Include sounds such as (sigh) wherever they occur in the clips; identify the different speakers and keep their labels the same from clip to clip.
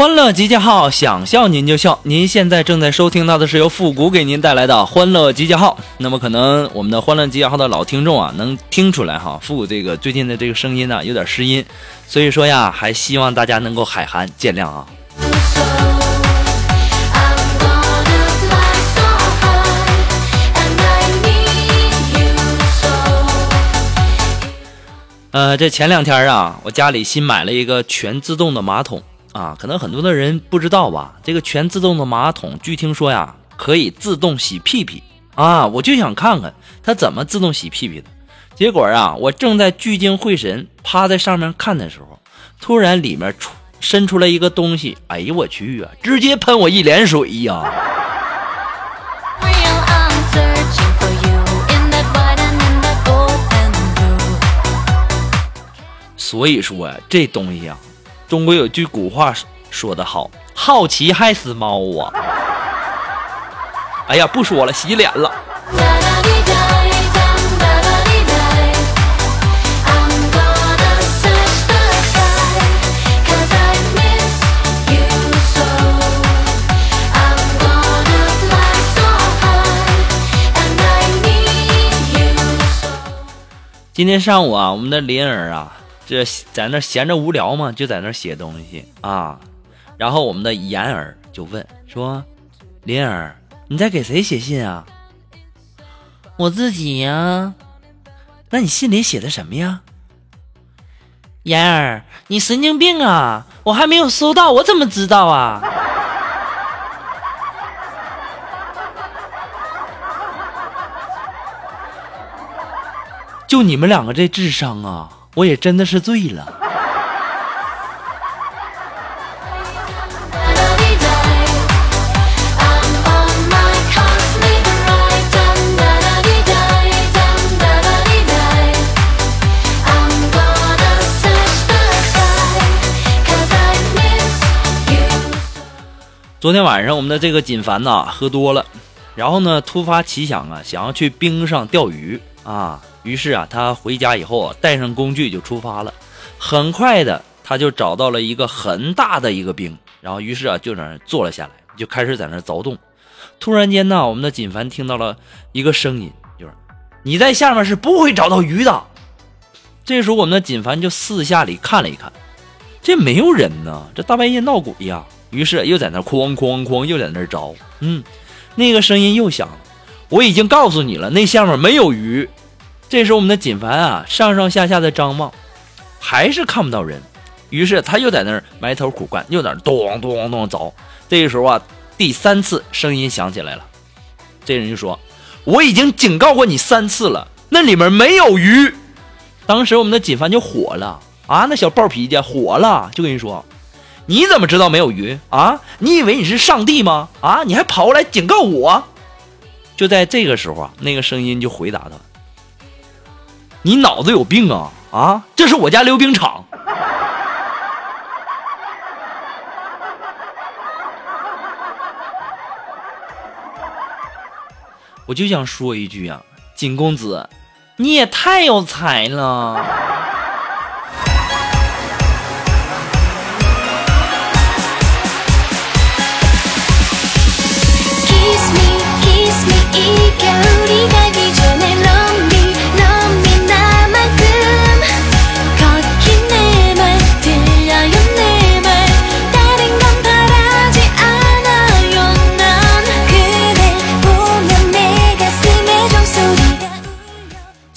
Speaker 1: 欢乐集结号，想笑您就笑。您现在正在收听到的是由复古给您带来的欢乐集结号。那么可能我们的欢乐集结号的老听众啊，能听出来哈，复古这个最近的这个声音呢有点失音，所以说呀，还希望大家能够海涵见谅啊。呃，这前两天啊，我家里新买了一个全自动的马桶。啊，可能很多的人不知道吧？这个全自动的马桶，据听说呀，可以自动洗屁屁啊！我就想看看它怎么自动洗屁屁的。结果啊，我正在聚精会神趴在上面看的时候，突然里面出伸出来一个东西，哎呦我去啊！直接喷我一脸水呀！所以说呀，这东西呀。中国有句古话说得好，好奇害死猫啊！哎呀，不说了，洗脸了。今天上午啊，我们的林儿啊。这在那闲着无聊嘛，就在那写东西啊。然后我们的妍儿就问说：“林儿，你在给谁写信啊？”“我自己呀。”“那你信里写的什么呀？”“妍儿，你神经病啊！我还没有收到，我怎么知道啊？”“ (laughs) 就你们两个这智商啊！”我也真的是醉了。昨天晚上，我们的这个锦凡呐喝多了，然后呢突发奇想啊，想要去冰上钓鱼啊。于是啊，他回家以后啊，带上工具就出发了。很快的，他就找到了一个很大的一个冰，然后于是啊，就在那坐了下来，就开始在那凿洞。突然间呢，我们的锦凡听到了一个声音，就是你在下面是不会找到鱼的。这时候，我们的锦凡就四下里看了一看，这没有人呢，这大半夜闹鬼呀。于是又在那哐哐哐，又在那凿。嗯，那个声音又响了，我已经告诉你了，那下面没有鱼。这时候，我们的锦凡啊，上上下下的张望，还是看不到人。于是他又在那儿埋头苦干，又在那儿咚咚咚凿。这个时候啊，第三次声音响起来了。这人就说：“我已经警告过你三次了，那里面没有鱼。”当时我们的锦凡就火了啊，那小暴脾气火了，就跟人说：“你怎么知道没有鱼啊？你以为你是上帝吗？啊，你还跑过来警告我？”就在这个时候啊，那个声音就回答他。你脑子有病啊啊？这是我家溜冰场。(laughs) 我就想说一句啊景公子你也太有才了。Kiss me kiss me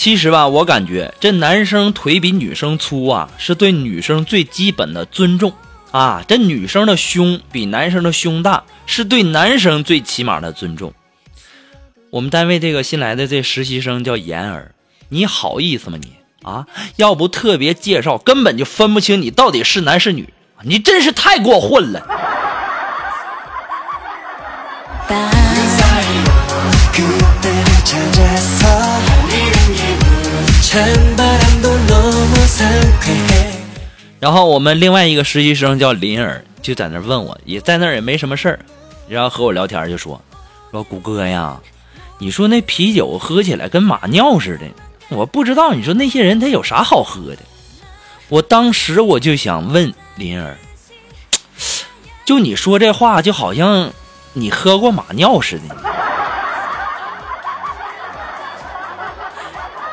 Speaker 1: 其实吧，我感觉这男生腿比女生粗啊，是对女生最基本的尊重啊。这女生的胸比男生的胸大，是对男生最起码的尊重。我们单位这个新来的这实习生叫妍儿，你好意思吗你啊？要不特别介绍，根本就分不清你到底是男是女，你真是太过混了。然后我们另外一个实习生叫林儿，就在那问我，也在那儿也没什么事儿，然后和我聊天就说说谷歌呀，你说那啤酒喝起来跟马尿似的，我不知道你说那些人他有啥好喝的。我当时我就想问林儿，就你说这话就好像你喝过马尿似的。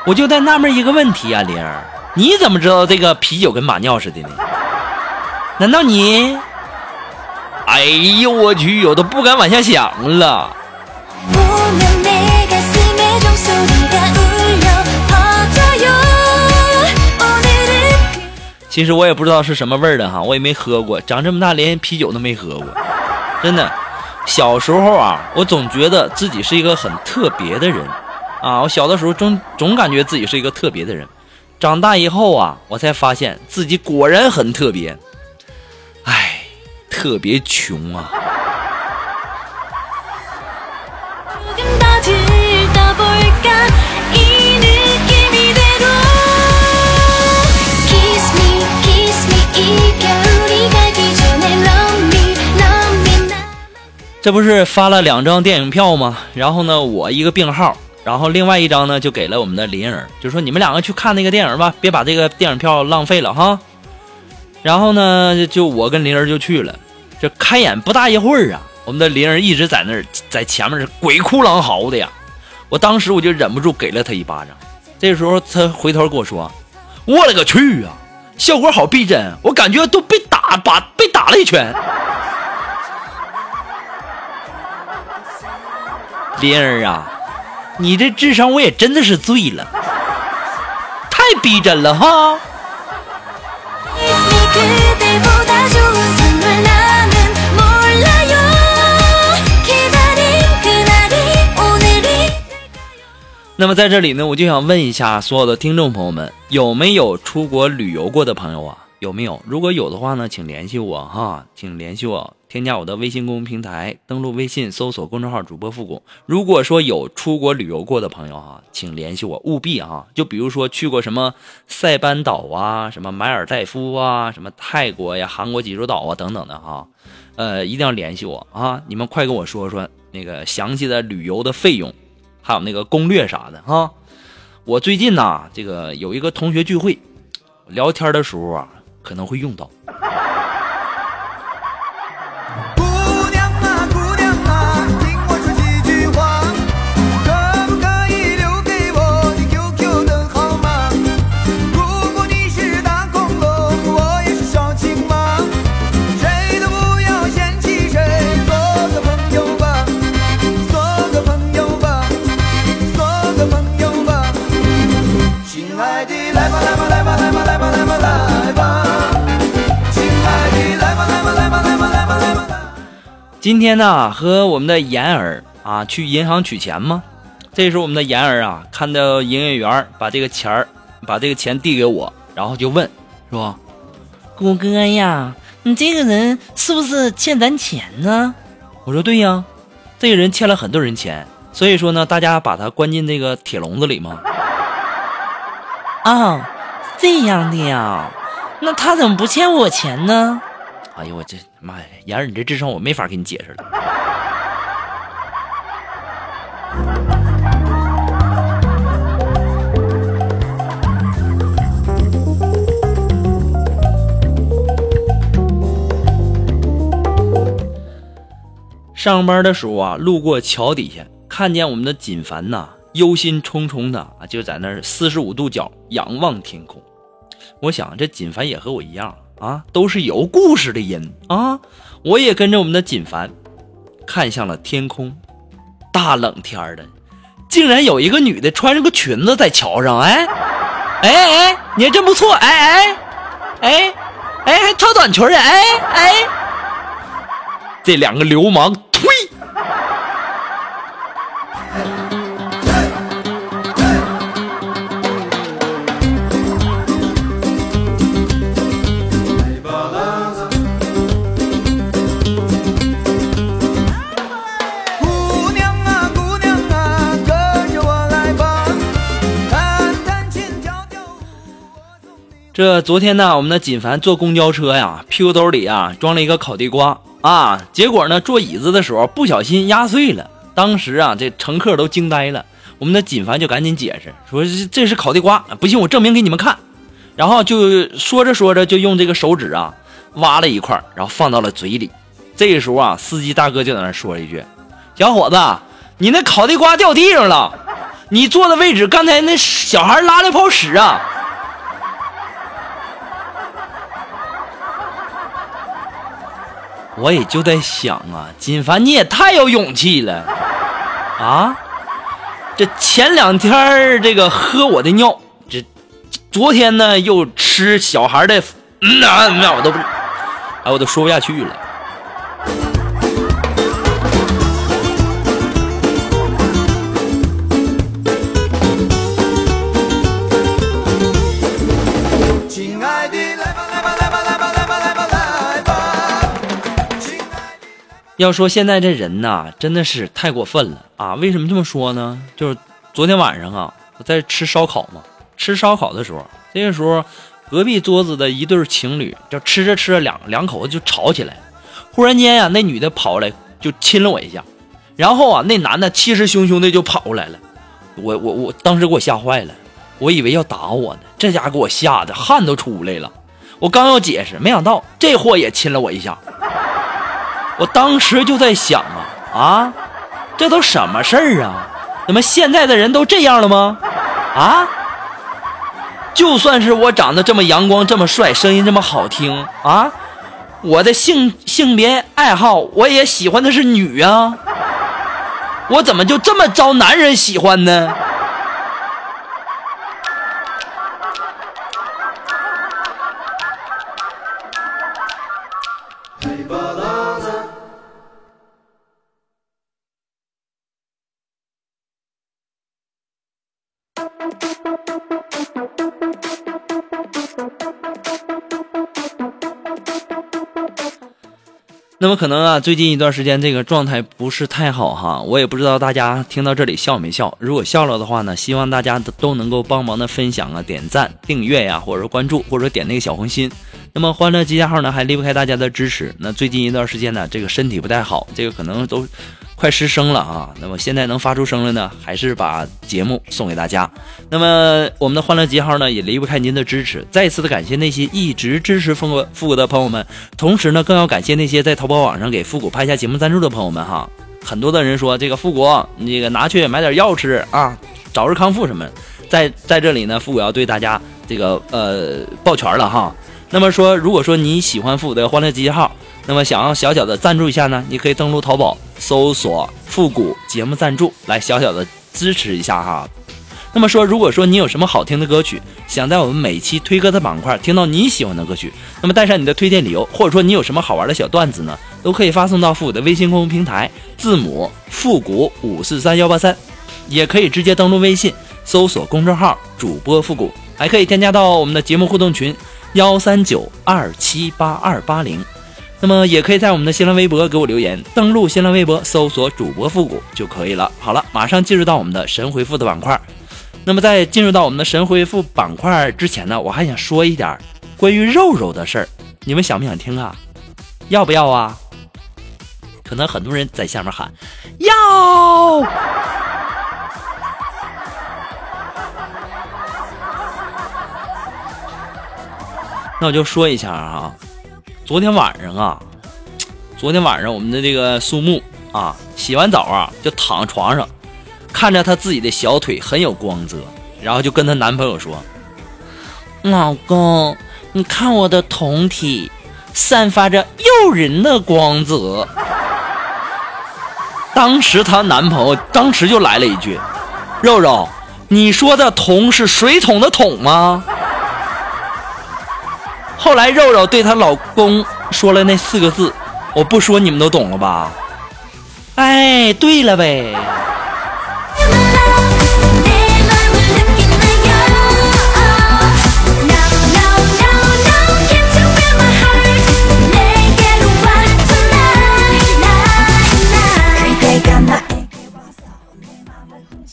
Speaker 1: 我就在纳闷一个问题啊，玲儿，你怎么知道这个啤酒跟马尿似的呢？难道你？哎呦我去，我都不敢往下想了。其实我也不知道是什么味儿的哈，我也没喝过，长这么大连啤酒都没喝过，真的。小时候啊，我总觉得自己是一个很特别的人。啊，我小的时候总总感觉自己是一个特别的人，长大以后啊，我才发现自己果然很特别，唉，特别穷啊。这不是发了两张电影票吗？然后呢，我一个病号。然后另外一张呢，就给了我们的林儿，就说你们两个去看那个电影吧，别把这个电影票浪费了哈。然后呢，就我跟林儿就去了。这开演不大一会儿啊，我们的林儿一直在那儿在前面是鬼哭狼嚎的呀。我当时我就忍不住给了他一巴掌。这时候他回头跟我说：“我勒个去啊，效果好逼真，我感觉都被打把被打了一拳。”林儿啊。你这智商我也真的是醉了，太逼真了哈！那么在这里呢，我就想问一下所有的听众朋友们，有没有出国旅游过的朋友啊？有没有？如果有的话呢，请联系我哈，请联系我。添加我的微信公众平台，登录微信搜索公众号主播复古。如果说有出国旅游过的朋友哈，请联系我，务必哈，就比如说去过什么塞班岛啊，什么马尔代夫啊，什么泰国呀、韩国济州岛啊等等的哈，呃，一定要联系我啊！你们快跟我说说那个详细的旅游的费用，还有那个攻略啥的哈。我最近呢，这个有一个同学聚会，聊天的时候啊，可能会用到。今天呢，和我们的妍儿啊去银行取钱吗？这时候我们的妍儿啊看到营业员把这个钱儿，把这个钱递给我，然后就问，说：“
Speaker 2: 谷哥呀，你这个人是不是欠咱钱呢？”
Speaker 1: 我说：“对呀，这个人欠了很多人钱，所以说呢，大家把他关进这个铁笼子里吗？”
Speaker 2: 啊，这样的呀，那他怎么不欠我钱呢？
Speaker 1: 哎呦我这妈呀，妍儿，你这智商我没法给你解释了。上班的时候啊，路过桥底下，看见我们的锦凡呐，忧心忡忡的啊，就在那儿四十五度角仰望天空。我想这锦凡也和我一样。啊，都是有故事的人啊！我也跟着我们的锦凡，看向了天空。大冷天的，竟然有一个女的穿着个裙子在桥上，哎，哎哎，你还真不错，哎哎，哎，哎还穿短裙的哎哎，这两个流氓，这昨天呢，我们的锦凡坐公交车呀，屁股兜里啊装了一个烤地瓜。啊，结果呢坐椅子的时候不小心压碎了，当时啊这乘客都惊呆了，我们的锦凡就赶紧解释说这是烤地瓜，不信我证明给你们看，然后就说着说着就用这个手指啊挖了一块，然后放到了嘴里，这个时候啊司机大哥就在那说了一句：“小伙子，你那烤地瓜掉地上了，你坐的位置刚才那小孩拉了泡屎啊。”我也就在想啊，金凡你也太有勇气了啊！这前两天这个喝我的尿，这昨天呢又吃小孩的，嗯呐嗯呐，我都不，哎，我都说不下去了。要说现在这人呐，真的是太过分了啊！为什么这么说呢？就是昨天晚上啊，我在吃烧烤嘛，吃烧烤的时候，这个时候隔壁桌子的一对情侣就吃着吃着两两口子就吵起来，忽然间呀、那女的跑来就亲了我一下，然后啊，那男的气势汹汹的就跑过来了，我我我当时给我吓坏了，我以为要打我呢，这家给我吓得汗都出来了，我刚要解释，没想到这货也亲了我一下。我当时就在想啊啊，这都什么事儿啊？怎么现在的人都这样了吗？啊！就算是我长得这么阳光、这么帅，声音这么好听啊，我的性性别爱好我也喜欢的是女啊，我怎么就这么招男人喜欢呢？那么可能啊，最近一段时间这个状态不是太好哈，我也不知道大家听到这里笑没笑。如果笑了的话呢，希望大家都能够帮忙的分享啊、点赞、订阅呀，或者说关注，或者说点那个小红心。那么欢乐集结号呢，还离不开大家的支持。那最近一段时间呢，这个身体不太好，这个可能都快失声了啊。那么现在能发出声了呢，还是把节目送给大家。那么我们的欢乐集结号呢，也离不开您的支持。再次的感谢那些一直支持复古复古的朋友们，同时呢，更要感谢那些在淘宝网上给复古拍下节目赞助的朋友们哈。很多的人说这个复古，你这个拿去买点药吃啊，早日康复什么。在在这里呢，复古要对大家这个呃抱拳了哈。那么说，如果说你喜欢复古的欢乐集结号，那么想要小小的赞助一下呢，你可以登录淘宝搜索“复古节目赞助”来小小的支持一下哈。那么说，如果说你有什么好听的歌曲，想在我们每期推歌的板块听到你喜欢的歌曲，那么带上你的推荐理由，或者说你有什么好玩的小段子呢，都可以发送到复古的微信公众平台，字母复古五四三幺八三，也可以直接登录微信搜索公众号主播复古，还可以添加到我们的节目互动群幺三九二七八二八零。那么也可以在我们的新浪微博给我留言，登录新浪微博搜索主播复古就可以了。好了，马上进入到我们的神回复的板块。那么在进入到我们的神回复板块之前呢，我还想说一点关于肉肉的事儿，你们想不想听啊？要不要啊？可能很多人在下面喊要。(laughs) 那我就说一下啊，昨天晚上啊，昨天晚上我们的这个苏木啊，洗完澡啊就躺床上，看着她自己的小腿很有光泽，然后就跟她男朋友说：“老公，你看我的酮体，散发着诱人的光泽。(laughs) ”当时她男朋友当时就来了一句：“肉肉，你说的酮是水桶的桶吗？后来肉肉对她老公说了那四个字，我不说你们都懂了吧？哎，对了呗。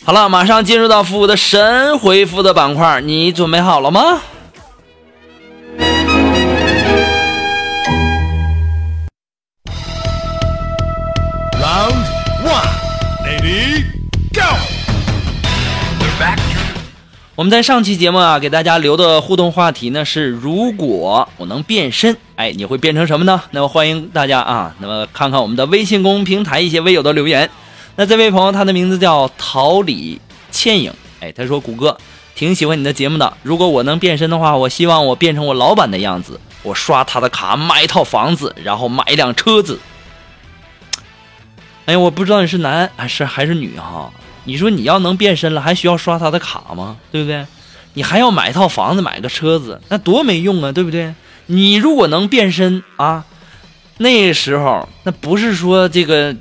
Speaker 1: 好了，马上进入到服务的神回复的板块，你准备好了吗？我们在上期节目啊，给大家留的互动话题呢是：如果我能变身，哎，你会变成什么呢？那么欢迎大家啊，那么看看我们的微信公众平台一些微友的留言。那这位朋友他的名字叫桃李倩影，哎，他说：“谷歌挺喜欢你的节目的，如果我能变身的话，我希望我变成我老板的样子，我刷他的卡买一套房子，然后买一辆车子。”哎呀，我不知道你是男还是还是女哈。你说你要能变身了，还需要刷他的卡吗？对不对？你还要买一套房子，买个车子，那多没用啊，对不对？你如果能变身啊，那时候那不是说这个，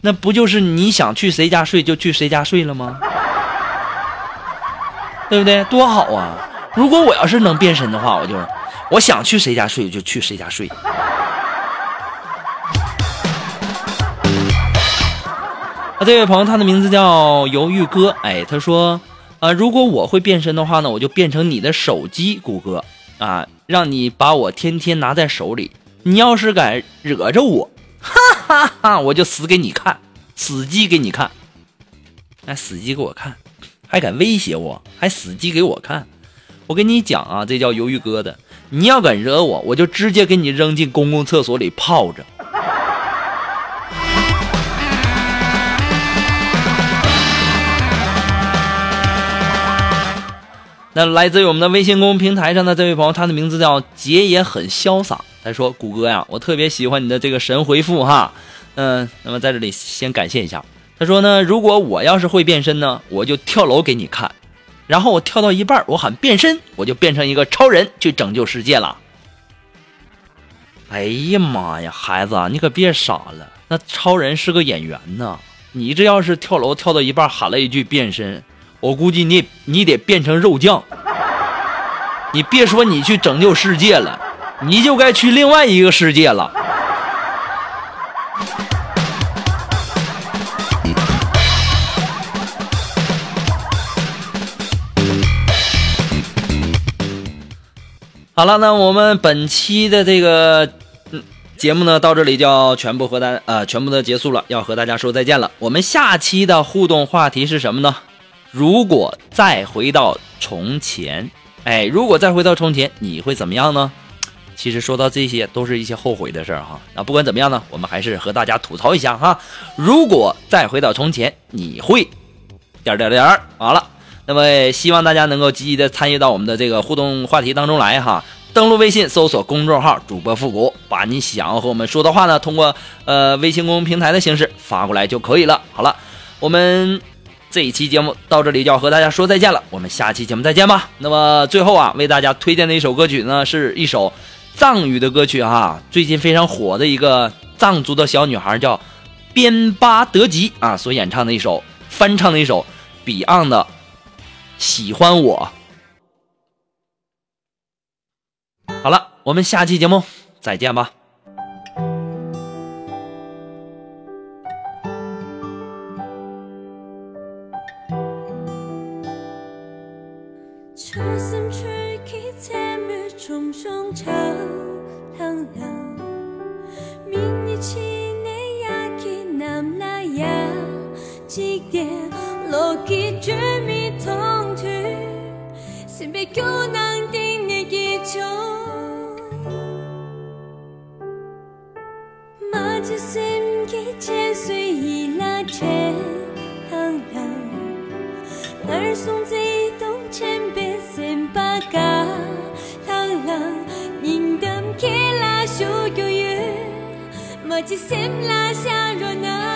Speaker 1: 那不就是你想去谁家睡就去谁家睡了吗？对不对？多好啊！如果我要是能变身的话，我就我想去谁家睡就去谁家睡。这位朋友，他的名字叫犹豫哥。哎，他说，呃，如果我会变身的话呢，我就变成你的手机，谷歌啊，让你把我天天拿在手里。你要是敢惹着我，哈哈哈，我就死给你看，死鸡给你看。哎，死鸡给我看，还敢威胁我，还死鸡给我看。我跟你讲啊，这叫犹豫哥的。你要敢惹我，我就直接给你扔进公共厕所里泡着。那来自于我们的微信公众平台上的这位朋友，他的名字叫杰也很潇洒。他说：“谷歌呀，我特别喜欢你的这个神回复哈，嗯，那么在这里先感谢一下。他说呢，如果我要是会变身呢，我就跳楼给你看，然后我跳到一半，我喊变身，我就变成一个超人去拯救世界了。哎呀妈呀，孩子啊，你可别傻了，那超人是个演员呢，你这要是跳楼跳到一半喊了一句变身。”我估计你你得变成肉酱，你别说你去拯救世界了，你就该去另外一个世界了。好了，那我们本期的这个嗯节目呢，到这里就要全部和大呃全部的结束了，要和大家说再见了。我们下期的互动话题是什么呢？如果再回到从前，哎，如果再回到从前，你会怎么样呢？其实说到这些，都是一些后悔的事儿哈。那不管怎么样呢，我们还是和大家吐槽一下哈。如果再回到从前，你会点点点儿好了。那么希望大家能够积极的参与到我们的这个互动话题当中来哈。登录微信，搜索公众号“主播复古”，把你想要和我们说的话呢，通过呃微信公众平台的形式发过来就可以了。好了，我们。这一期节目到这里就要和大家说再见了，我们下期节目再见吧。那么最后啊，为大家推荐的一首歌曲呢，是一首藏语的歌曲哈，最近非常火的一个藏族的小女孩叫边巴德吉啊所演唱的一首翻唱的一首 Beyond 的《喜欢我》。好了，我们下期节目再见吧。
Speaker 3: 지게로기주미통투신비교난딩내기초마주심기체수이나체항랑널송지동챔비심바가항랑닝담키라쇼교유마주심라샤로나